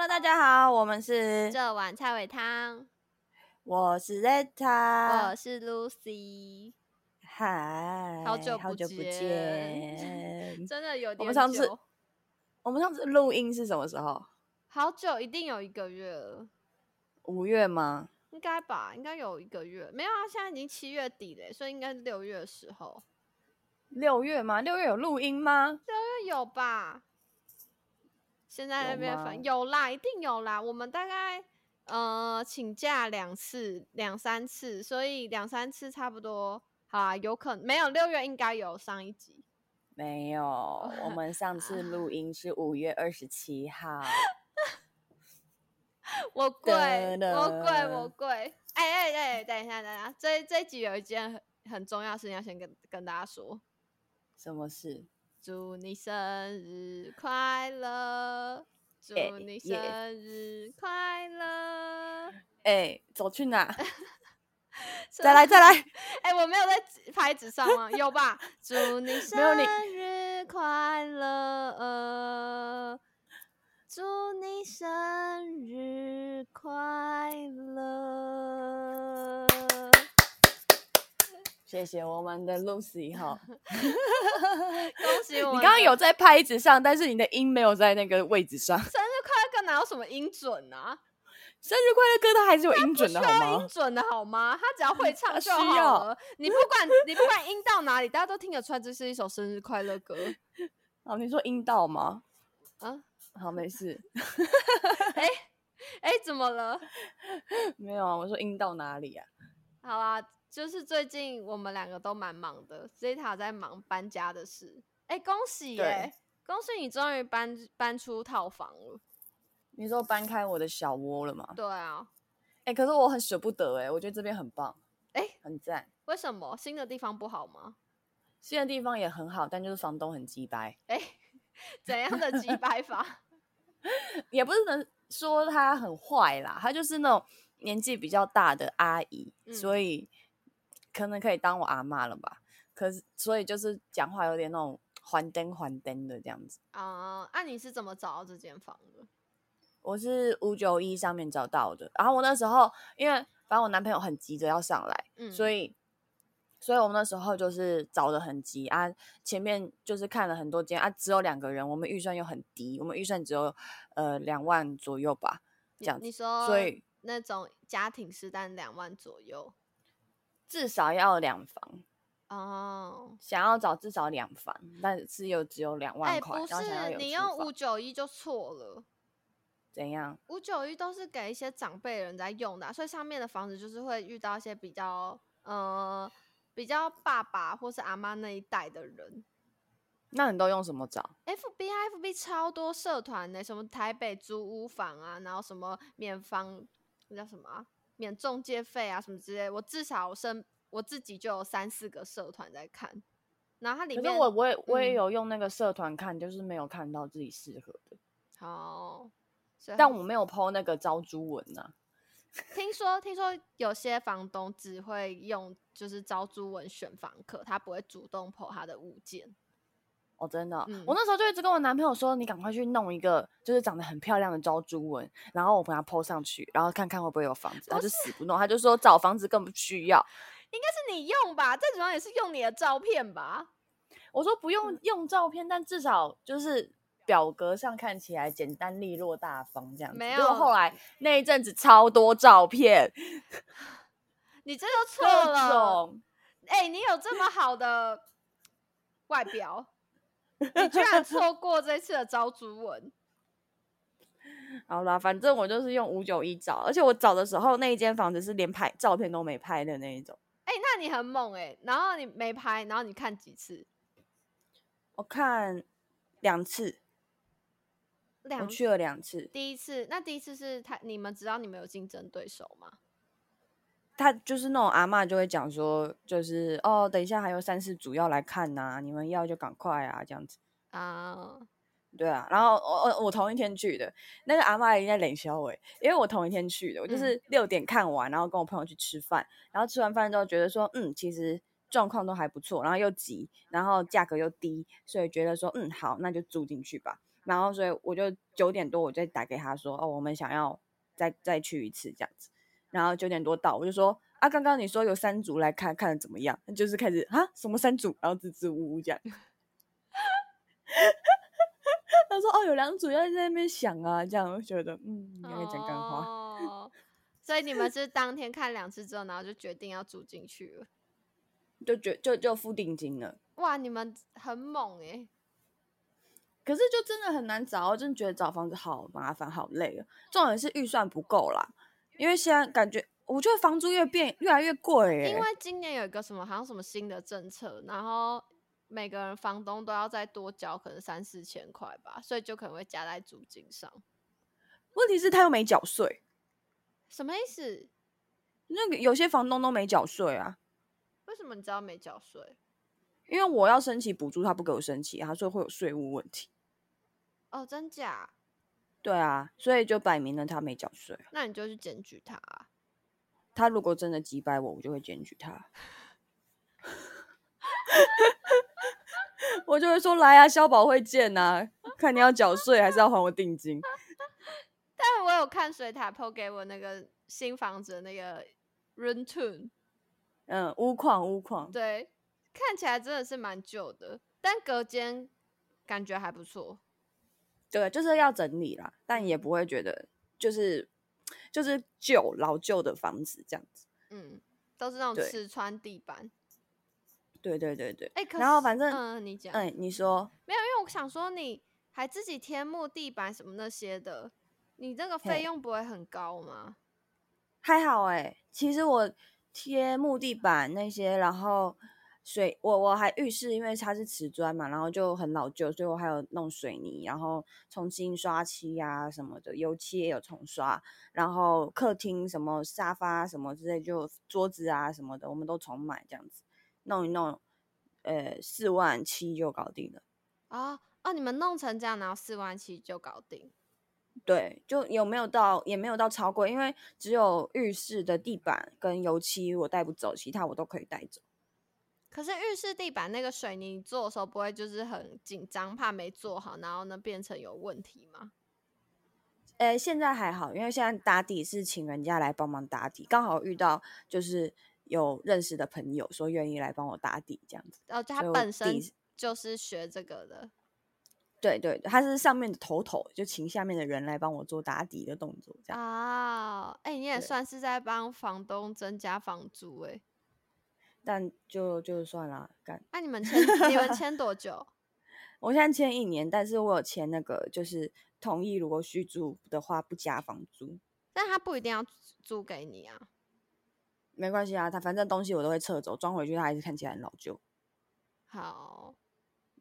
Hello，大家好，我们是，这碗菜尾汤，我是 Zeta，我是 Lucy，嗨，好久不好久不见见。真的有点我们上次久我们上次录音是什么时候？好久，一定有一个月了，五月吗？应该吧？应该有一个月，没有啊，现在已经七月底了，所以应该是六月的时候，六月吗？六月有录音吗？六月有吧？现在那边反有啦，一定有啦。我们大概呃请假两次、两三次，所以两三次差不多。好啊，有可能没有六月应该有上一集。没有，我们上次 录音是五月二十七号。我跪，我跪，我跪！哎哎哎，等一下，等一下，这这一集有一件很很重要的事情要先跟跟大家说，什么事？祝你生日快乐，祝哎你生日快乐！哎、走去哪？再来，再来！哎、我没有在拍子上吗？有吧？祝你 生日快乐，呃祝你生日快乐。谢谢我们的 Lucy 哈。恭喜我！你刚刚有在拍子上，但是你的音没有在那个位置上。生日快乐歌，哪有什么音准啊？生日快乐歌它还是有音准的好需要音吗？准的好吗？他只要会唱就好了。你不管你不管音到哪里，大家都听得出来这是一首生日快乐歌好，你说音到吗？啊！好，没事，哎哎，怎么了？没有啊。我说音到哪里啊？好啦，就是最近我们两个都蛮忙的，Zeta 在忙搬家的事。哎，恭喜耶、恭喜你终于搬搬出套房了。你说搬开我的小窝了吗？对啊，哎、可是我很舍不得哎、我觉得这边很棒，哎，很赞。为什么新的地方不好吗？新的地方也很好，但就是房东很鸡掰，哎，怎样的鸡掰法？也不是能说他很坏啦，他就是那种年纪比较大的阿姨，嗯所以可能可以当我阿妈了吧。可是所以就是讲话有点那种还灯还灯的这样子。啊、那、你是怎么找到这间房的？我是五九一上面找到的，然后我那时候因为反正我男朋友很急着要上来，嗯，所以，所以我们那时候就是找的很急啊，前面就是看了很多间啊，只有两个人，我们预算又很低，我们预算只有呃两万左右吧，这你样子，你说，所以那种家庭式，但两万左右至少要两房，哦。想要找至少两房，但是又只有两哎、万块，不是，你用五九一就错了。怎样？五九一都是给一些长辈人在用的啊、所以上面的房子就是会遇到一些比较呃比较爸爸或是阿妈那一代的人。那你都用什么找？F B I F B 超多社团呢、什么台北租屋房啊，然后什么免房，那叫什么啊、免中介费啊，什么之类。我至少身我自己就有三四个社团在看，然后它里面可是我我也我也嗯有用那个社团看，就是没有看到自己适合的，好，但我没有 PO 那个招租文呐、听说听说有些房东只会用就是招租文选房客，他不会主动 po 他的物件。哦，真的哦、嗯我那时候就一直跟我男朋友说，你赶快去弄一个就是长得很漂亮的招租文，然后我把它 PO 上去，然后看看会不会有房子。他不就死不弄，他就说找房子更不需要。应该是你用吧？再主要也是用你的照片吧？我说不嗯用用照片，但至少就是表格上看起来简单利落大方这样子。没有后来那一阵子超多照片，你这就错了。种哎、你有这么好的外表，你居然 错过这次的招租文。好啦，反正我就是用五九一找，而且我找的时候那一间房子是连拍照片都没拍的那一种。哎、那你很猛哎、然后你没拍，然后你看几次？我看两次，我两去了两次。第一次，那第一次是他你们知道你们有竞争对手吗？他就是那种阿嬷就会讲说，就是哦，等一下还有三四组要来看呐、你们要就赶快啊，这样子。啊、对啊，然后我我我同一天去的，那个阿嬷已经在冷笑我，因为我同一天去的，我就嗯是六点看完，然后跟我朋友去吃饭，然后吃完饭之后觉得说，嗯，其实状况都还不错，然后又急，然后价格又低，所以觉得说，嗯，好，那就住进去吧。然后所以我就九点多我就打给他说，哦，我们想要再再去一次这样子。然后九点多到，我就说啊，刚刚你说有三组来看看怎么样，就是开始啊什么三组，然后支支吾吾这样。他说哦，有两组要在那边想啊，这样我觉得嗯，应该讲干话。哦，所以你们是当天看两次之后，然后就决定要住进去了，就决就就付定金了。哇，你们很猛哎、可是就真的很难找，我真的觉得找房子好麻烦，好累啊。重点是预算不够啦，因为现在感觉我觉得房租越变越来越贵哎、因为今年有一个什么好像什么新的政策，然后每个人房东都要再多交可能三四千块吧，所以就可能会加在租金上。问题是他又没缴税，什么意思？那个有些房东都没缴税啊。为什么你知道没缴税？因为我要申请补助，他不给我申请，他说会有税务问题。哦，真假？对啊，所以就摆明了他没缴税啊。那你就去检举他啊、他如果真的击败我，我就会检举他。我就会说来啊，消保会见呐、看你要缴税还是要还我定金。但我有看水塔 PO 给我那个新房子的那个 room tour，嗯，屋况屋况，对，看起来真的是蛮旧的，但隔间感觉还不错。对，就是要整理啦，但也不会觉得就是就是旧老旧的房子这样子。嗯，都是那种对瓷砖地板。对对对对。哎、可是然后反正嗯，你讲，嗯，你说没有，因为我想说你还自己贴木地板什么那些的，你这个费用不会很高吗？还好哎、其实我贴木地板那些，然后水我我还浴室，因为它是瓷砖嘛，然后就很老旧，所以我还有弄水泥，然后重新刷漆啊什么的，油漆也有重刷，然后客厅什么沙发什么之类，就桌子啊什么的，我们都重买这样子，弄一弄，呃，四万七就搞定了。哦哦，你们弄成这样，然后四万七就搞定。对，就有没有到也没有到超过，因为只有浴室的地板跟油漆我带不走，其他我都可以带走。可是浴室地板那个水泥做的时候，不会就是很紧张，怕没做好，然后呢变成有问题吗？呃，现在还好，因为现在打底是请人家来帮忙打底，刚好遇到就是有认识的朋友说愿意来帮我打底这样子。哦，就他本身就是学这个的。对对，对他是上面的头头，就请下面的人来帮我做打底的动作，这样。啊，哎、你也算是在帮房东增加房租哎、但就就算了，干。那、你们签你们签多久？我现在签一年，但是我有签那个，就是同意如果续租的话不加房租，但他不一定要租租给你啊。没关系啊，他反正东西我都会撤走，装回去他还是看起来很老旧。好，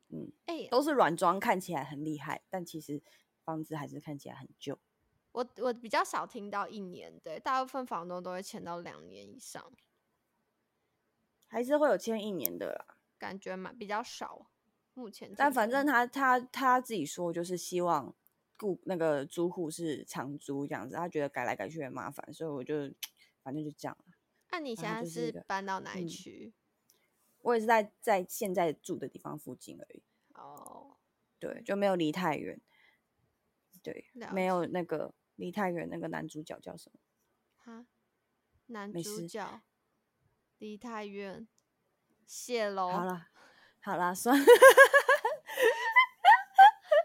嗯，哎、都是软装，看起来很厉害，但其实房子还是看起来很旧。我我比较少听到一年的，大部分房东都会签到两年以上，还是会有签一年的啦。感觉蛮比较少。目前但反正他他他自己说，就是希望顾那个租户是长租这样子，他觉得改来改去很麻烦，所以我就反正就这样了。那你现在是搬到哪一嗯区？我也是在在现在住的地方附近而已，哦，对，就没有离太远。对，了没有那个离太远，那个男主角叫什么？哈，男主角梨泰院谢喽。好了，好了，算了。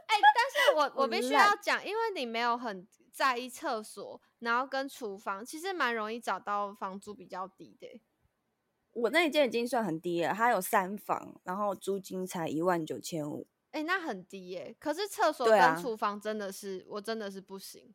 哎、但是我我 我必须要讲，因为你没有很在意厕所，然后跟厨房，其实蛮容易找到房租比较低的欸、我那一间已经算很低了，它有三房，然后租金才一万九千五。哎、那很低耶、可是厕所跟厨房真的是，我真的是不行。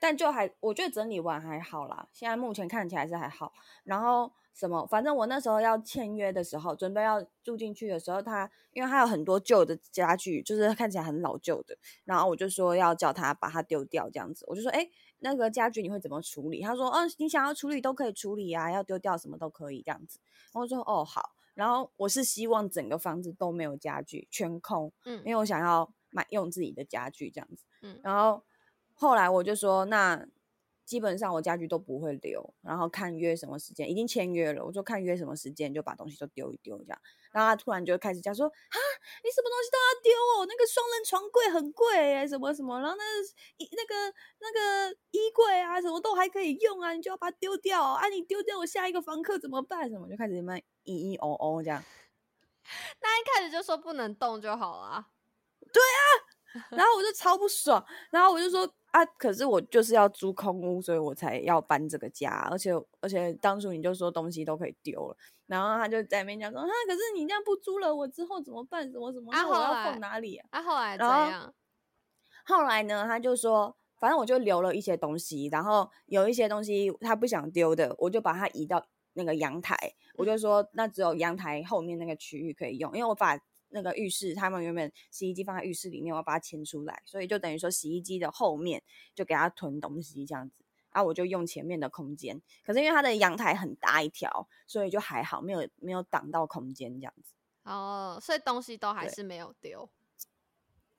但就还我觉得整理完还好啦，现在目前看起来是还好。然后什么，反正我那时候要签约的时候，准备要住进去的时候，他因为他有很多旧的家具，就是看起来很老旧的，然后我就说要叫他把它丢掉这样子。我就说，哎，那个家具你会怎么处理？他说，嗯，你想要处理都可以处理啊，要丢掉什么都可以这样子。然后我说，哦，好。然后我是希望整个房子都没有家具，全空，嗯因为我想要买用自己的家具这样子。嗯，然后后来我就说，那基本上我家具都不会留，然后看约什么时间，已经签约了，我就看约什么时间就把东西都丢一丢这样。然后他突然就开始讲说啊，你什么东西都要丢哦，那个双人床柜很贵哎，什么什么，然后那衣那个那个衣柜啊，什么都还可以用啊，你就要把它丢掉啊，你丢掉我下一个房客怎么办？什么就开始慢咿咿哦哦这样。那一开始就说不能动就好了。对啊，然后我就超不爽，然后我就说。啊！可是我就是要租空屋，所以我才要搬这个家。而且而且当初你就说东西都可以丢了，然后他就在那边讲说：“啊，可是你这样不租了，我之后怎么办？什么什么？啊我要放哪里？”啊，后来怎样？后来呢？他就说，反正我就留了一些东西，然后有一些东西他不想丢的，我就把它移到那个阳台。我就说，那只有阳台后面那个区域可以用，因为我把。那个浴室，他们原本洗衣机放在浴室里面，我要把它牵出来，所以就等于说洗衣机的后面就给它囤东西这样子，啊，我就用前面的空间。可是因为它的阳台很大一条，所以就还好，没有没有挡到空间这样子。哦，所以东西都还是没有丢，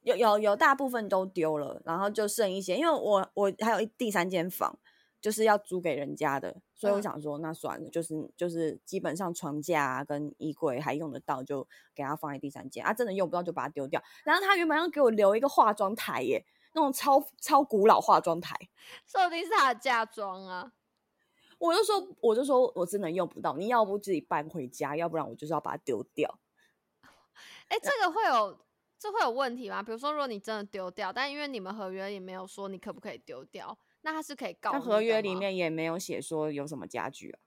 有有有大部分都丢了，然后就剩一些，因为我我还有一第三间房。就是要租给人家的，所以我想说，那算了，就是就是基本上床架啊跟衣柜还用得到，就给他放在第三间啊，真的用不到就把它丢掉。然后他原本要给我留一个化妆台耶，那种超超古老化妆台，说不定是他的嫁妆啊。我就说，我就说我真的用不到，你要不自己搬回家，要不然我就是要把它丢掉。哎，这个会有这会有问题吗？比如说，如果你真的丢掉，但因为你们合约也没有说你可不可以丢掉。那他是可以告？那合约里面也没有写说有什么家具啊。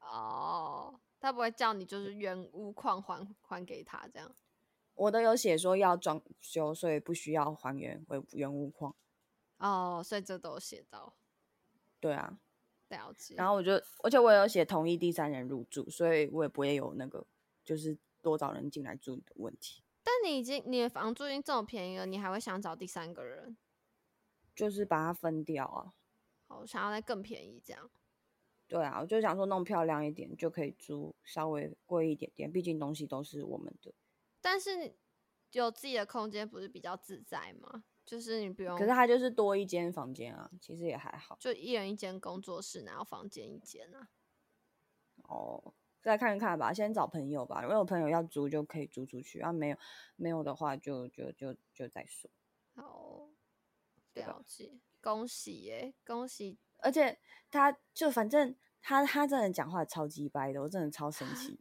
哦，他不会叫你就是原屋况还还给他这样。我都有写说要装修，所以不需要还原为原屋况。哦，所以这都有写到。对啊，了解。然后我就，而且我有写同意第三人入住，所以我也不会有那个就是多找人进来住的问题。但你已经你的房租已经这么便宜了，你还会想找第三个人？就是把它分掉啊。我想要再更便宜，这样。对啊，我就想说弄漂亮一点，就可以租稍微贵一点点，毕竟东西都是我们的。但是有自己的空间不是比较自在吗？就是你不用。可是它就是多一间房间啊，其实也还好。就一人一间工作室，然后房间一间啊。哦，再看看吧，先找朋友吧。如果有朋友要租，就可以租出去；啊，没有没有的话，就就就就再说。好，了解。恭喜耶，恭喜！而且他就反正他他真的讲话超级掰的，我真的超生气。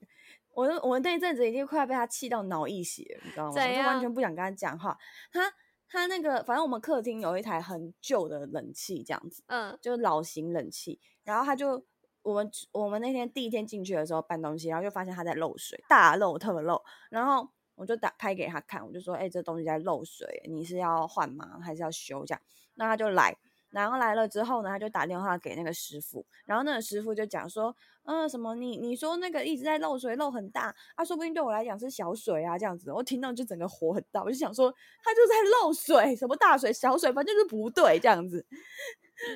我我那一阵子已经快要被他气到脑溢血，你知道吗？我就完全不想跟他讲话。他他那个反正我们客厅有一台很旧的冷气，这样子，嗯，就是老型冷气。然后他就我们我们那天第一天进去的时候搬东西，然后就发现他在漏水，大漏特漏。然后我就打拍给他看，我就说：“哎，这东西在漏水，你是要换吗？还是要修？”这样。那他就来，然后来了之后呢，他就打电话给那个师傅，然后那个师傅就讲说，嗯，什么你你说那个一直在漏水，漏很大，啊，说不定对我来讲是小水啊，这样子，我听到就整个火很大，我就想说，他就在漏水，什么大水小水，反正就是不对这样子，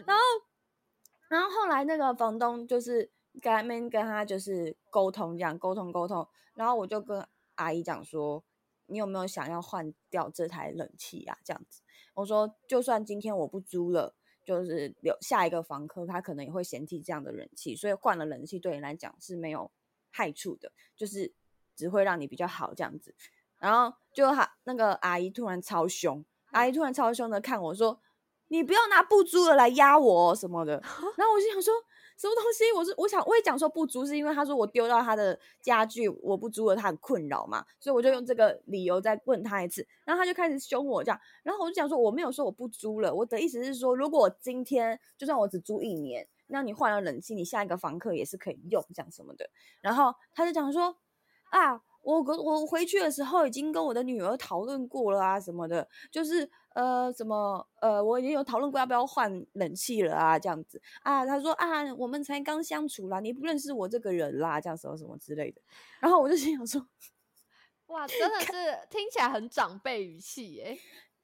然后，然后后来那个房东就是跟他们跟他就是沟通，这样沟通沟通，然后我就跟阿姨讲说，你有没有想要换掉这台冷气啊？这样子。我说，就算今天我不租了，就是留下一个房客，他可能也会嫌弃这样的人气，所以换了冷气对你来讲是没有害处的，就是只会让你比较好这样子。然后就他那个阿姨突然超凶，阿姨突然超凶的看我说：“你不要拿不租的来压我什么的。”然后我就想说。什么东西？我是我想我也讲说不租，是因为他说我丢到他的家具，我不租了，他很困扰嘛，所以我就用这个理由再问他一次，然后他就开始凶我这样，然后我就讲说我没有说我不租了，我的意思是说，如果今天就算我只租一年，那你换了冷气，你下一个房客也是可以用这样什么的，然后他就讲说啊，我我回去的时候已经跟我的女儿讨论过了啊什么的，就是。呃，什么？呃，我已经有讨论过要不要换冷气了啊，这样子啊。他说啊，我们才刚相处啦，你不认识我这个人啦，这样什么什么之类的。然后我就心想说，哇，真的是听起来很长辈语气耶。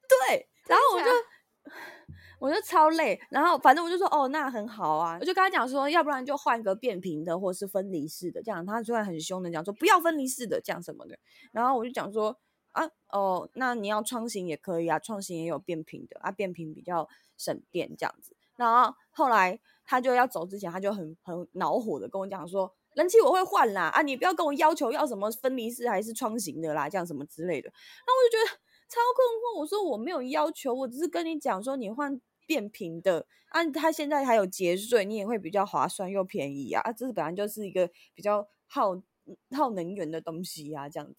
对，然后我就我就超累，然后反正我就说哦，那很好啊，我就跟他讲说，要不然就换个变频的或是分离式的，这样他突然很凶的讲说不要分离式的，这样什么的。然后我就讲说。啊哦，那你要创新也可以啊，创新也有变频的啊，变频比较省电这样子。然后后来他就要走之前，他就很很恼火的跟我讲说，人气我会换啦，啊，你不要跟我要求要什么分离式还是窗型的啦，这样什么之类的。然后我就觉得超困惑，我说我没有要求，我只是跟你讲说你换变频的，啊，它现在还有节税，你也会比较划算又便宜啊，啊，这是本来就是一个比较耗耗能源的东西呀，这样子。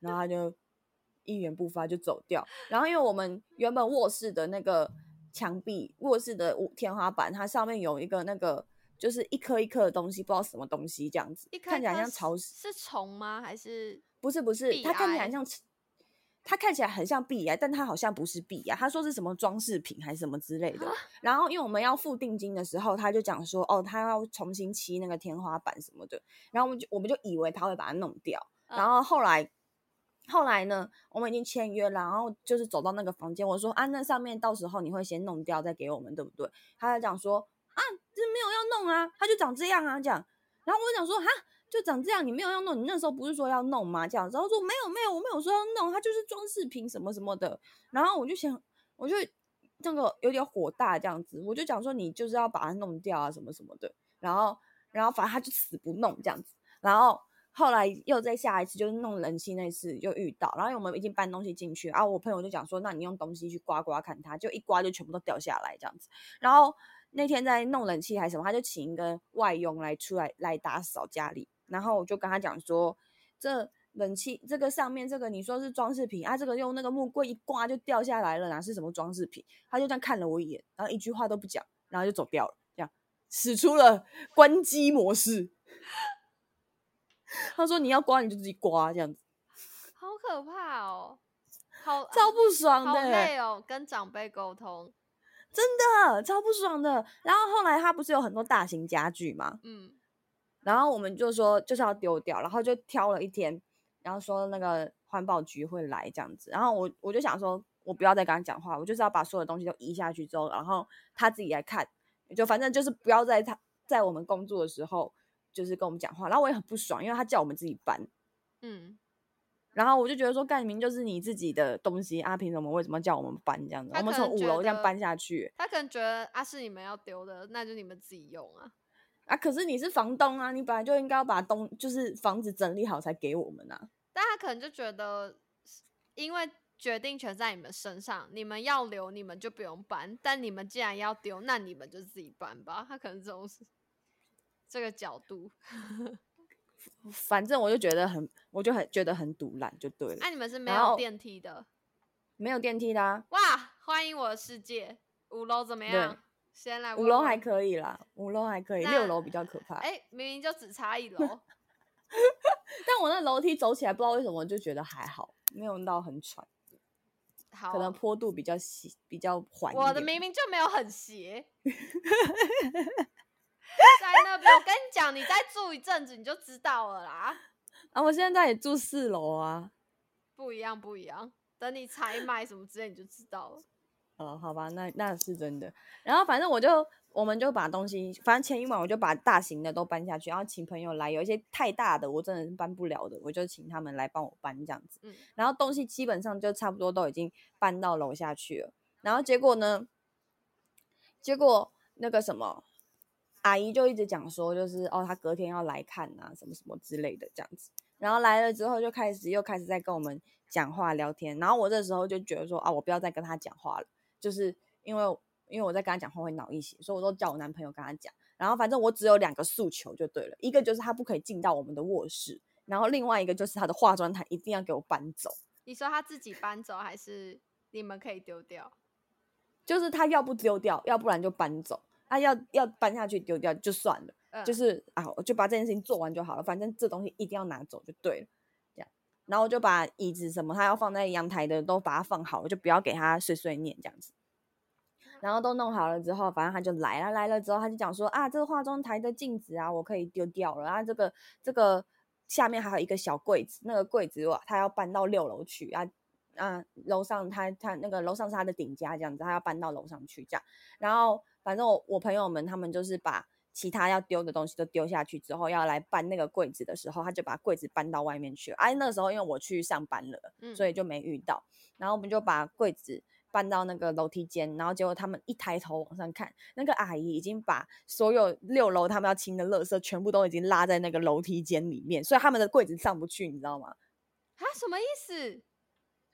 然后他就一言不发就走掉。然后因为我们原本卧室的那个墙壁、卧室的天花板，它上面有一个那个就是一颗一颗的东西，不知道什么东西这样子，看起来像潮湿。是虫吗？还是不是不是？它看起来像，它看起来很像壁癌，但它好像不是壁癌。他说是什么装饰品还是什么之类的。然后因为我们要付定金的时候，他就讲说哦，他要重新漆那个天花板什么的。然后我们就我们就以为他会把它弄掉。然后后来。后来呢，我们已经签约了，然后就是走到那个房间，我说啊，那上面到时候你会先弄掉再给我们，对不对？他就讲说啊，这没有要弄啊，他就长这样啊，这样。然后我就讲说哈，就长这样，你没有要弄，你那时候不是说要弄吗？这样，然后说没有没有，我没有说要弄，它就是装饰品什么什么的。然后我就想，我就那个有点火大这样子，我就讲说你就是要把它弄掉啊什么什么的。然后然后反正他就死不弄这样子，然后。后来又再下一次，就是弄人气那次就遇到，然后我们已经搬东西进去，然后我朋友就讲说，那你用东西去刮刮看，它就一刮就全部都掉下来这样子。然后那天在弄冷气还是什么，他就请一个外佣来出来来打扫家里，然后我就跟他讲说，这冷气这个上面这个你说是装饰品啊，这个用那个木棍一刮就掉下来了，哪是什么装饰品？他就这样看了我一眼，然后一句话都不讲，然后就走掉了，这样使出了关机模式。他说：“你要刮你就自己刮，这样子，好可怕哦，好超不爽的，好累哦，跟长辈沟通，真的超不爽的。然后后来他不是有很多大型家具嘛，嗯，然后我们就说就是要丢掉，然后就挑了一天，然后说那个环保局会来这样子。然后我我就想说，我不要再跟他讲话，我就是要把所有东西都移下去之后，然后他自己来看，就反正就是不要在他在我们工作的时候。”就是跟我们讲话，然后我也很不爽，因为他叫我们自己搬，嗯，然后我就觉得说，干明就是你自己的东西啊，凭什么为什么叫我们搬这样子？我们从五楼这样搬下去，他可能觉得啊是你们要丢的，那就你们自己用啊，啊，可是你是房东啊，你本来就应该要把东就是房子整理好才给我们啊，但他可能就觉得，因为决定权在你们身上，你们要留你们就不用搬，但你们既然要丢，那你们就自己搬吧，他可能这种是。这个角度，反正我就觉得很，我就很觉得很堵烂，就对了。那你们是没有电梯的，没有电梯的啊！哇，欢迎我的世界，五楼怎么样？先来五楼还可以啦，五楼还可以，六楼比较可怕。哎，明明就只差一楼，但我那楼梯走起来，不知道为什么就觉得还好，没有到很喘。好，可能坡度比较斜，比较缓。我的明明就没有很斜。在那边，我跟你讲，你再住一阵子你就知道了啦。啊，我现在也住四楼啊，不一样，不一样。等你采买什么之类，你就知道了。哦，好吧，那那是真的。然后反正我就，我们就把东西，反正前一晚我就把大型的都搬下去，然后请朋友来，有一些太大的我真的是搬不了的，我就请他们来帮我搬这样子。嗯。然后东西基本上就差不多都已经搬到楼下去了。然后结果呢？结果那个什么？阿姨就一直讲说，就是哦，她隔天要来看啊，什么什么之类的这样子。然后来了之后，就开始又开始在跟我们讲话聊天。然后我这时候就觉得说啊，我不要再跟他讲话了，就是因为因为我在跟他讲话会脑溢血，所以我都叫我男朋友跟他讲。然后反正我只有两个诉求就对了，一个就是他不可以进到我们的卧室，然后另外一个就是他的化妆台一定要给我搬走。你说他自己搬走，还是你们可以丢掉？就是他要不丢掉，要不然就搬走。啊，要要搬下去丢掉就算了，就是啊，我就把这件事情做完就好了。反正这东西一定要拿走就对了。然后我就把椅子什么他要放在阳台的都把它放好，我就不要给他碎碎念这样子。然后都弄好了之后，反正他就来了，来了之后他就讲说啊，这个化妆台的镜子啊，我可以丢掉了。啊，这个这个下面还有一个小柜子，那个柜子哇，他要搬到六楼去啊啊，楼上他他那个楼上是他的顶家这样子，他要搬到楼上去这样，然后。反正我我朋友们他们就是把其他要丢的东西都丢下去之后，要来搬那个柜子的时候，他就把柜子搬到外面去了。哎，那时候因为我去上班了，所以就没遇到。然后我们就把柜子搬到那个楼梯间，然后结果他们一抬头往上看，那个阿姨已经把所有六楼他们要清的垃圾全部都已经拉在那个楼梯间里面，所以他们的柜子上不去，你知道吗？啊，什么意思？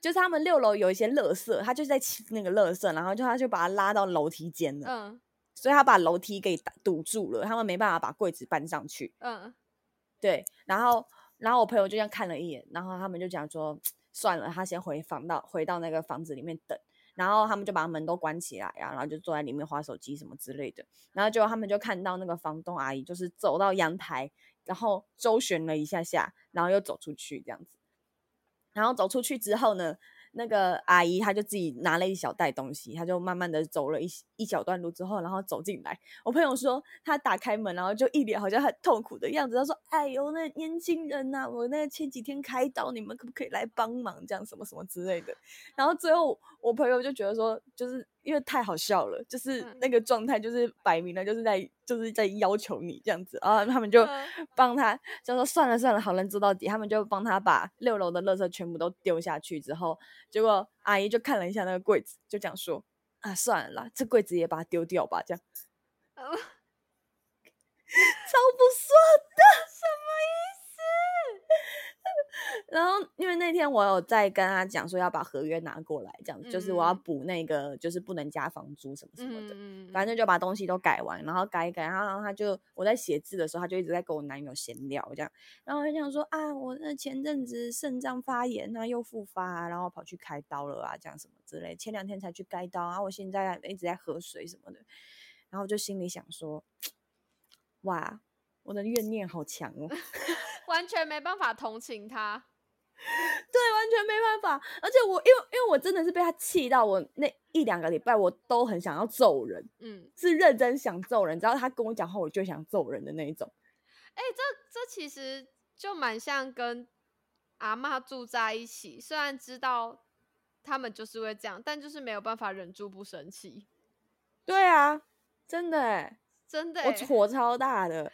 就是他们六楼有一些垃圾，他就在清那个垃圾，然后就他就把它拉到楼梯间了，嗯所以他把楼梯给堵住了，他们没办法把柜子搬上去。嗯，对，然后然后我朋友就这样看了一眼，然后他们就讲说，算了，他先回房到回到那个房子里面等，然后他们就把门都关起来啊，然后就坐在里面划手机什么之类的，然后结果他们就看到那个房东阿姨就是走到阳台，然后周旋了一下下，然后又走出去这样子，然后走出去之后呢，那个阿姨她就自己拿了一小袋东西，她就慢慢的走了一一小段路之后，然后走进来。我朋友说她打开门，然后就一脸好像很痛苦的样子。她说：“哎呦，那年轻人呐、我那前几天开刀，你们可不可以来帮忙？这样什么什么之类的。”然后最后我朋友就觉得说，就是因为太好笑了，就是嗯。那个状态，就是摆明了就是在就是在要求你这样子，然后他们就嗯帮他就说算了算了，好人做到底，他们就帮他把六楼的垃圾全部都丢下去之后，结果阿姨就看了一下那个柜子，就讲说啊算了啦，这柜子也把它丢掉吧，这样。呃超不爽的，什么意思？然后因为那天我有在跟他讲说要把合约拿过来，这样子、就是我要嗯补那个就是不能加房租什么什么的。嗯，反正就把东西都改完，然后改一改，然后他就我在写字的时候，他就一直在跟我男友闲聊这样，然后我就想说啊，我那前阵子肾脏发炎啊，又复发、啊，然后跑去开刀了啊，这样什么之类，前两天才去开刀，然后我现在一直在喝水什么的，然后就心里想说，哇，我的怨念好强哦，完全没办法同情他。对，完全没办法，而且我因为因为我真的是被他气到，我那一两个礼拜我都很想要揍人，嗯，是认真想揍人，只要他跟我讲话，我就想揍人的那一种。哎、这这其实就蛮像跟阿嬷住在一起，虽然知道他们就是会这样，但就是没有办法忍住不生气。对啊，真的欸，真的我欸、火超大的，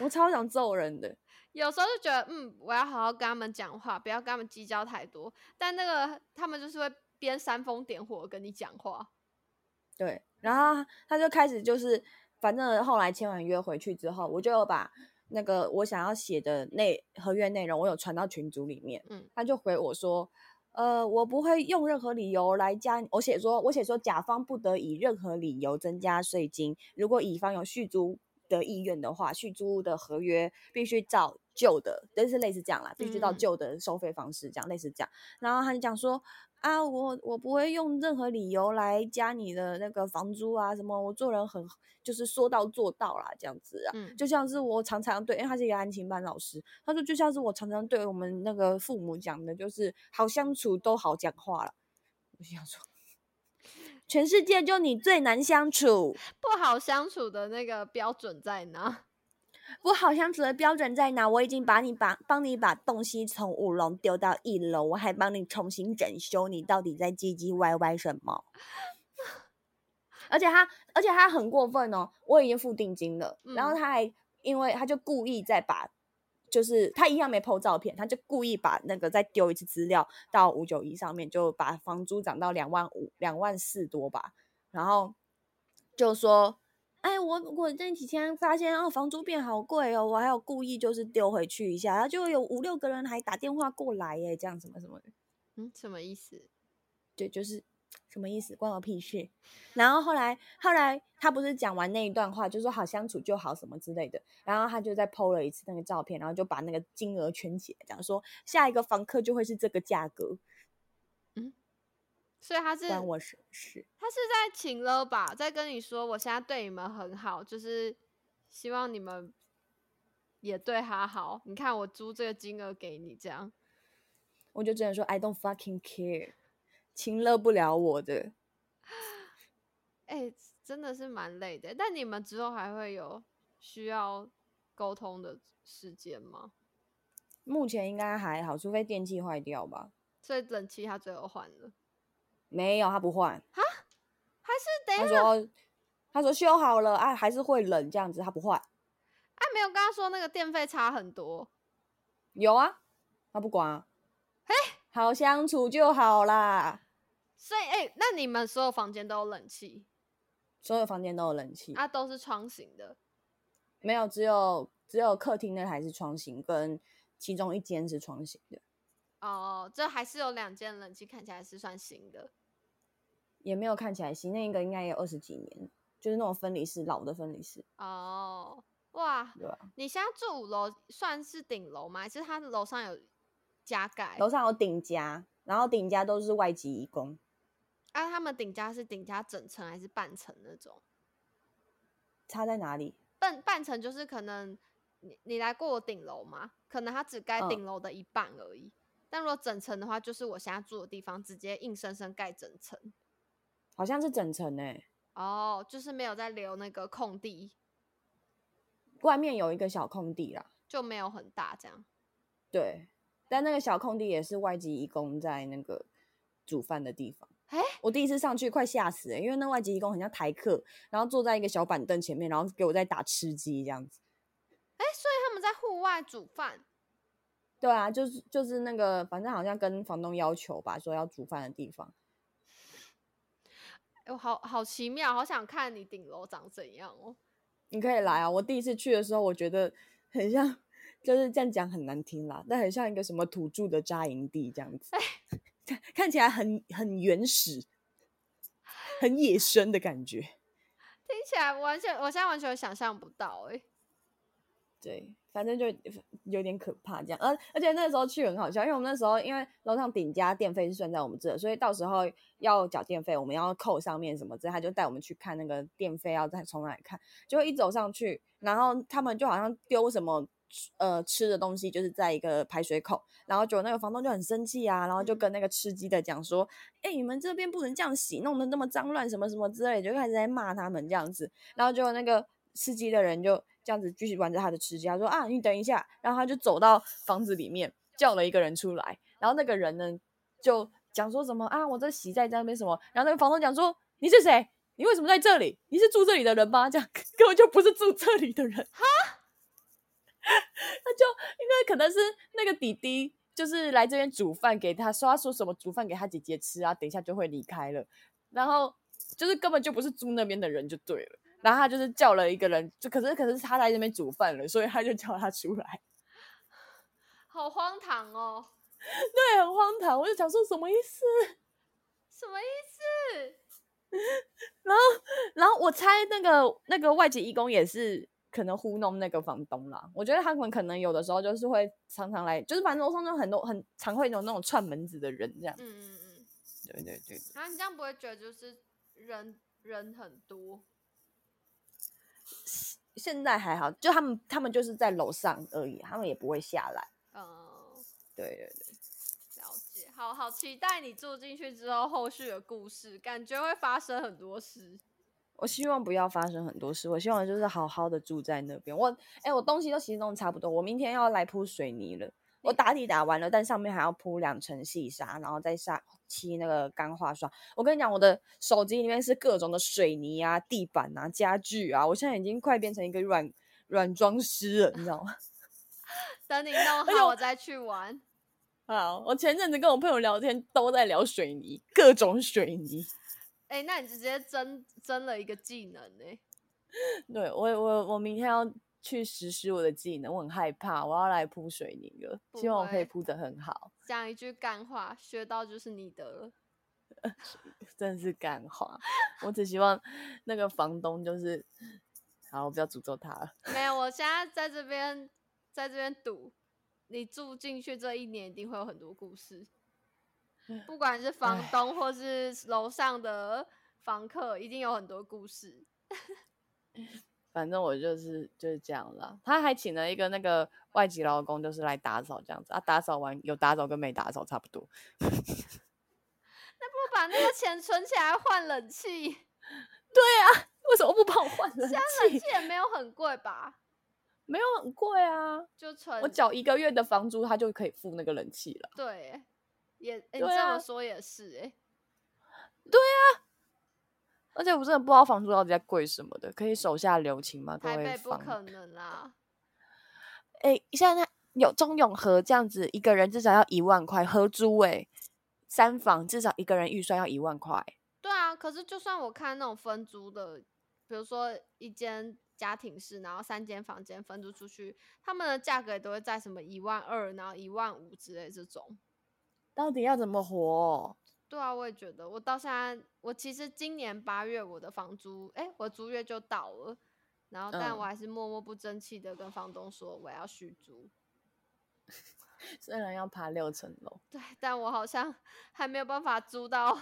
我超想揍人的。有时候就觉得，嗯，我要好好跟他们讲话，不要跟他们计较太多。但那个他们就是会边煽风点火跟你讲话。对，然后他就开始就是，反正后来签完约回去之后，我就有把那个我想要写的内合约内容，我有传到群组里面。嗯，他就回我说，呃，我不会用任何理由来加。我写说，我写说，甲方不得以任何理由增加税金。如果乙方有续租的意愿的话，续租的合约必须照旧的，类似类似这样啦，必须照嗯旧的收费方式，这样类似这样。然后他就讲说。啊，我我不会用任何理由来加你的那个房租啊，什么我做人很就是说到做到啦，这样子啊，嗯就像是我常常对，因为他是一个安亲班老师，他说就像是我常常对我们那个父母讲的，就是好相处都好讲话了。我心想说，全世界就你最难相处，不好相处的那个标准在哪？不好相处的标准在哪？我已经把你把帮你把东西从五楼丢到一楼，我还帮你重新整修，你到底在唧唧歪歪什么？而且他，而且他很过分哦！我已经付定金了，然后嗯他还因为他就故意再把，就是他一样没 PO 照片，他就故意把那个再丢一次资料到五九一上面，就把房租涨到两万五、两万四多吧，然后就说。哎，我我这几天发现哦，房租变好贵哦，我还有故意就是丢回去一下，然后就有五六个人还打电话过来耶，这样什么什么的。嗯，什么意思？对，就是什么意思，关我屁事。然后后来后来他不是讲完那一段话，就说好相处就好什么之类的，然后他就再 PO 了一次那个照片，然后就把那个金额圈起来，讲说下一个房客就会是这个价格，嗯所以他是关我什么事？他是在请了吧，在跟你说我现在对你们很好，就是希望你们也对他好。你看我租这个金额给你，这样我就只能说 I don't fucking care，亲热不了我的。哎、真的是蛮累的。但你们之后还会有需要沟通的时间吗？目前应该还好，除非电器坏掉吧。所以冷气他最后换了，没有，他不换。还是等他说他说修好了啊，还是会冷这样子，他不换。啊？没有跟他说那个电费差很多，有啊，他不管啊。好相处就好啦。所以哎、那你们所有房间都有冷气所有房间都有冷气，啊，都是窗型的。没有只有只有客厅那台是窗型，跟其中一间是窗型的，哦，这还是有两间冷气，看起来是算新的。也没有看起来新，那个应该也有二十几年，就是那种分离式老的分离式，哦，哇，对啊、你现在住五楼算是顶楼吗？还是它的楼上有加盖？楼上有顶家，然后顶家都是外籍移工，啊，他们顶加是顶加整层还是半层那种？差在哪里？半半层就是可能你你来过我顶楼吗？可能他只盖嗯顶楼的一半而已。但如果整层的话，就是我现在住的地方直接硬生生盖整层。好像是整层诶、哦，就是没有在留那个空地，外面有一个小空地啦，就没有很大这样。对，但那个小空地也是外籍义工在那个煮饭的地方。诶我第一次上去快吓死了、因为那外籍义工很像台客，然后坐在一个小板凳前面，然后给我在打吃鸡这样子。哎、所以他们在户外煮饭。对啊，就是就是那个，反正好像跟房东要求吧，说要煮饭的地方。哎、我好好奇妙，好想看你顶楼长怎样哦。你可以来啊！我第一次去的时候，我觉得很像，就是这样讲很难听啦，但很像一个什么土著的扎营地这样子，看看起来很很原始、很野生的感觉。听起来完全，我现在完全想象不到哎、对，反正就有点可怕这样。而而且那时候去很好笑，因为我们那时候因为楼上顶家电费是算在我们这，所以到时候要缴电费，我们要扣上面什么之类，他就带我们去看那个电费要再从哪里看。就一走上去，然后他们就好像丢什么呃吃的东西，就是在一个排水口，然后就那个房东就很生气啊，然后就跟那个吃鸡的讲说：“哎、你们这边不能这样洗，弄得那么脏乱，什么什么之类的，就开始在骂他们这样子。然后就那个吃鸡的人就这样子继续玩着他的吃鸡，他说：“啊，你等一下。”然后他就走到房子里面，叫了一个人出来，然后那个人呢就讲说什么啊，我这洗在那边什么，然后那个房东讲说：“你是谁？你为什么在这里？你是住这里的人吗？”这样 根本就不是住这里的人。他就因为可能是那个弟弟，就是来这边煮饭给他，说他说什么煮饭给他姐姐吃啊，等一下就会离开了，然后就是根本就不是租那边的人就对了，然后他就是叫了一个人，就可是可是他在那边煮饭了，所以他就叫他出来，好荒唐哦，对，很荒唐，我就想说什么意思？什么意思？然后然后我猜那个那个外籍义工也是可能糊弄那个房东啦。我觉得他们可能有的时候就是会常常来，就是反正楼上就很多很常会有那种串门子的人这样。嗯嗯嗯，对对对，然后你这样不会觉得就是人人很多？现在还好，就他们他们就是在楼上而已，他们也不会下来。嗯，对对对，了解，好好期待你住进去之后后续的故事，感觉会发生很多事。我希望不要发生很多事，我希望就是好好的住在那边。我哎、我东西都其实弄得差不多，我明天要来铺水泥了。我打底打完了，但上面还要铺两层细沙，然后再下漆那个钢化刷。我跟你讲，我的手机里面是各种的水泥啊、地板啊、家具啊，我现在已经快变成一个软软装师了，你知道吗？等你弄好，我再去玩。好，我前阵子跟我朋友聊天，都在聊水泥，各种水泥。哎、那你直接增增了一个技能呢、对我，我我明天要去实施我的技能，我很害怕，我要来铺水泥了，希望我可以铺得很好。讲一句干话，学到就是你的了。真的是干话。我只希望那个房东就是，好，我不要诅咒他了。没有，我现在在这边，在这边赌，你住进去这一年一定会有很多故事，不管是房东或是楼上的房客，一定有很多故事。反正我就是就是这样啦。他还请了一个那个外籍劳工，就是来打扫这样子啊。打扫完有打扫跟没打扫差不多。那不把那个钱存起来换冷气，对啊为什么不帮我换冷冷气？气也没有很贵吧？没有很贵啊，就存我缴一个月的房租，他就可以付那个冷气了。对欸，也、欸、你对啊这么说也是哎、而且我真的不知道房租到底在贵什么的，可以手下留情吗？台北不可能啦。哎、现在有中永和这样子，一个人至少要一万块合租、欸，三房至少一个人预算要一万块。对啊，可是就算我看那种分租的，比如说一间家庭式，然后三间房间分租出去，他们的价格也都会在什么一万二，然后一万五之类这种。到底要怎么活？对啊，我也觉得，我到现在，我其实今年八月我的房租，哎，我租约就到了，然后但我还是默默不争气的跟房东说我要续租。虽然要爬六层楼，对，但我好像 还没有办法租到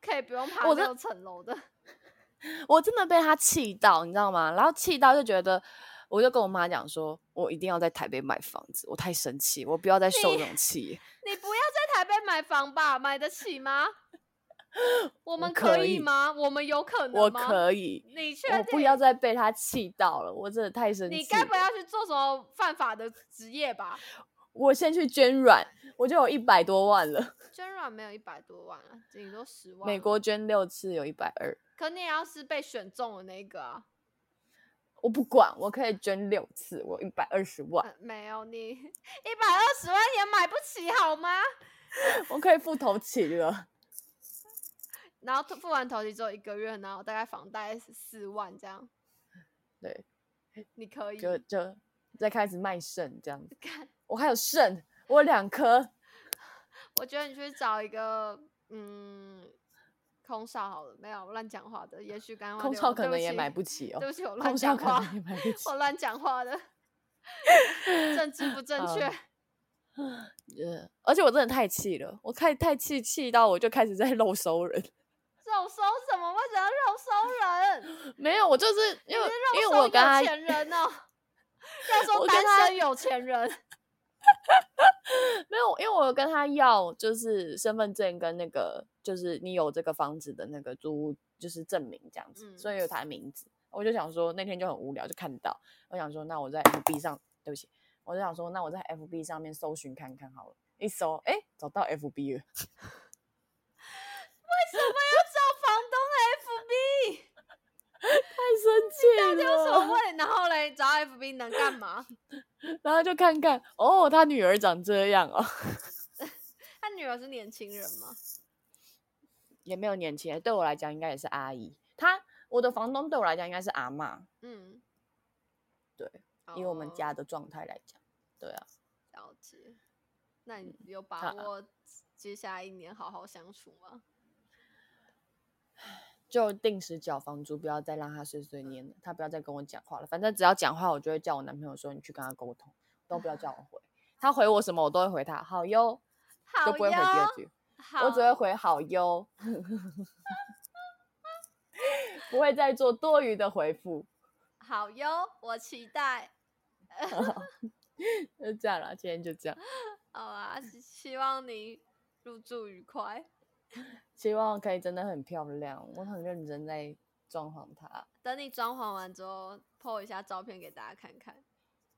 可以不用爬六层楼的。我真的被他气到，你知道吗？然后气到就觉得，我就跟我妈讲说，我一定要在台北买房子，我太生气，我不要再受这种气。你不要在台北买房吧，买得起吗？我们可以吗？我们有可能我可以。你确我不要再被他气到了，我真的太生气。你该不要去做什么犯法的职业吧？我先去捐卵，我就有一百多万了。捐卵没有一百多万啊，顶多十万。美国捐六次有一百二。可你也要是被选中的那个啊。我不管，我可以捐六次，我一百二十万。没有你 一百二十万也买不起好吗？我可以付头期了。然后付完头期之后一个月，然后大概房贷四万这样。对，你可以就就再开始卖肾这样子。我还有肾，我有两颗。我觉得你去找一个嗯空少好了，没有乱讲话的。也许刚刚空少可能也买不起哦。对不起，我乱讲话。我乱讲话的，政治不正确。呃，而且我真的太气了，我太太气气到我就开始在肉收人。肉收什么？为什么要肉收人？没有，我就是因为因为 我跟他有钱人哦，肉收单身有钱人。没有，因为我跟他要就是身份证跟那个就是你有这个房子的那个租就是证明这样子，所以有他的名字。我就想说那天就很无聊，就看到我想说那我在 FB 上，对不起，我就想说那我在 FB 上面搜寻看看好了，一搜哎找到 FB 了。为什么要找房东 FB？太生气了！到底有什么问然后嘞，找 FB 能干嘛？然后就看看哦，他女儿长这样哦。他女儿是年轻人吗？也没有年轻人，对我来讲应该也是阿姨。他我的房东对我来讲应该是阿妈。嗯，对，以我们家的状态来讲，对啊。了解。那你有把握接下来一年好好相处吗？就定时缴房租，不要再让他碎碎念了。他不要再跟我讲话了。反正只要讲话，我就会叫我男朋友说：“你去跟他沟通，都不要叫我回。”他回我什么，我都会回他“好哟”，就不会回第二句。我只会回“好哟”，不会再做多余的回复。好哟，我期待。就这样了，今天就这样。好啊，希望你入住愉快。希望可以真的很漂亮，我很认真在装潢它。等你装潢完之后，po 一下照片给大家看看。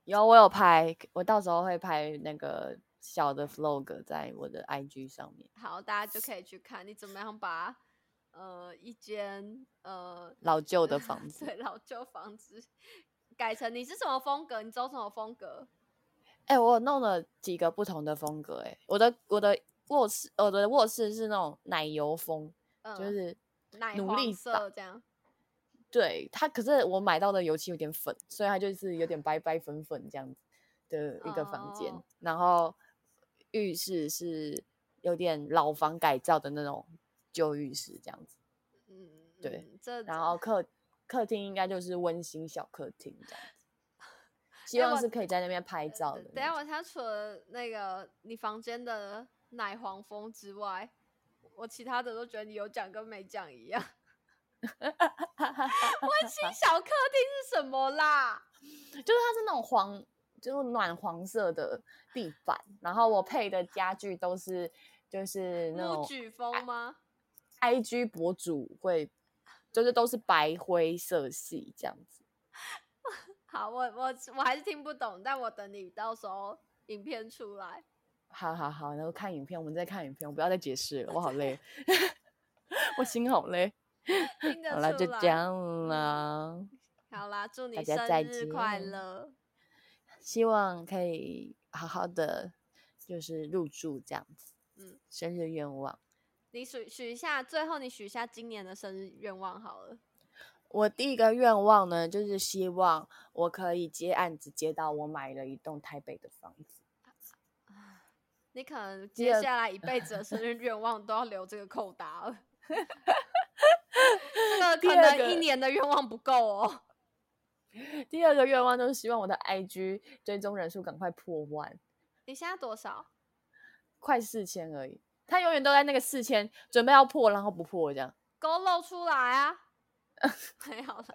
有，我有拍，我到时候会拍那个小的 vlog 在我的 IG 上面。好，大家就可以去看你怎么样把呃一间呃老旧的房子，对老旧房子改成你是什么风格？你走什么风格？哎，我弄了几个不同的风格，哎，我的我的。卧室，我的卧室是那种奶油风，就是努力色这样。对它，可是我买到的油漆有点粉，所以它就是有点白白粉粉这样子的一个房间。然后浴室是有点老房改造的那种旧浴室这样子。嗯，对。然后客客厅应该就是温馨小客厅这样子。希望是可以在那边拍照的。等下，我他除了那个你房间的。奶黄风之外，我其他的都觉得你有讲跟没讲一样。温馨小客厅是什么啦？就是它是那种黄，就是暖黄色的地板，然后我配的家具都是就是那种举风吗？I G 博主会就是都是白灰色系这样子。好，我我我还是听不懂，但我等你到时候影片出来。好好好，然后看影片，我们再看影片，我不要再解释了，我好累，我心好累。好了，就这样了。好啦，祝你生日快乐！希望可以好好的，就是入住这样子。嗯，生日愿望，你许许一下，最后你许一下今年的生日愿望好了。我第一个愿望呢，就是希望我可以接案子接到我买了一栋台北的房子。你可能接下来一辈子的生日愿望都要留这个扣打了。这个 可能一年的愿望不够哦。第二个愿望就是希望我的 IG 追踪人数赶快破万。你现在多少？快四千而已。他永远都在那个四千，准备要破，然后不破这样。勾露出来啊！没有了，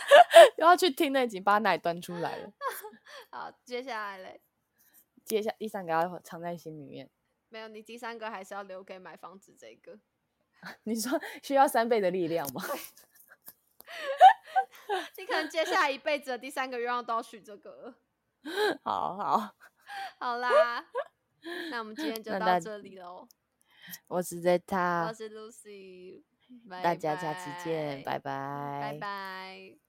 又要去听那集，把奶端出来了。好，接下来嘞？接下第三个要藏在心里面。没有，你第三个还是要留给买房子这个。你说需要三倍的力量吗？你可能接下来一辈子的第三个愿望都要许这个。好好好啦，那我们今天就到这里喽。我是 Zeta，我是 Lucy，大家下次见，拜拜，拜拜。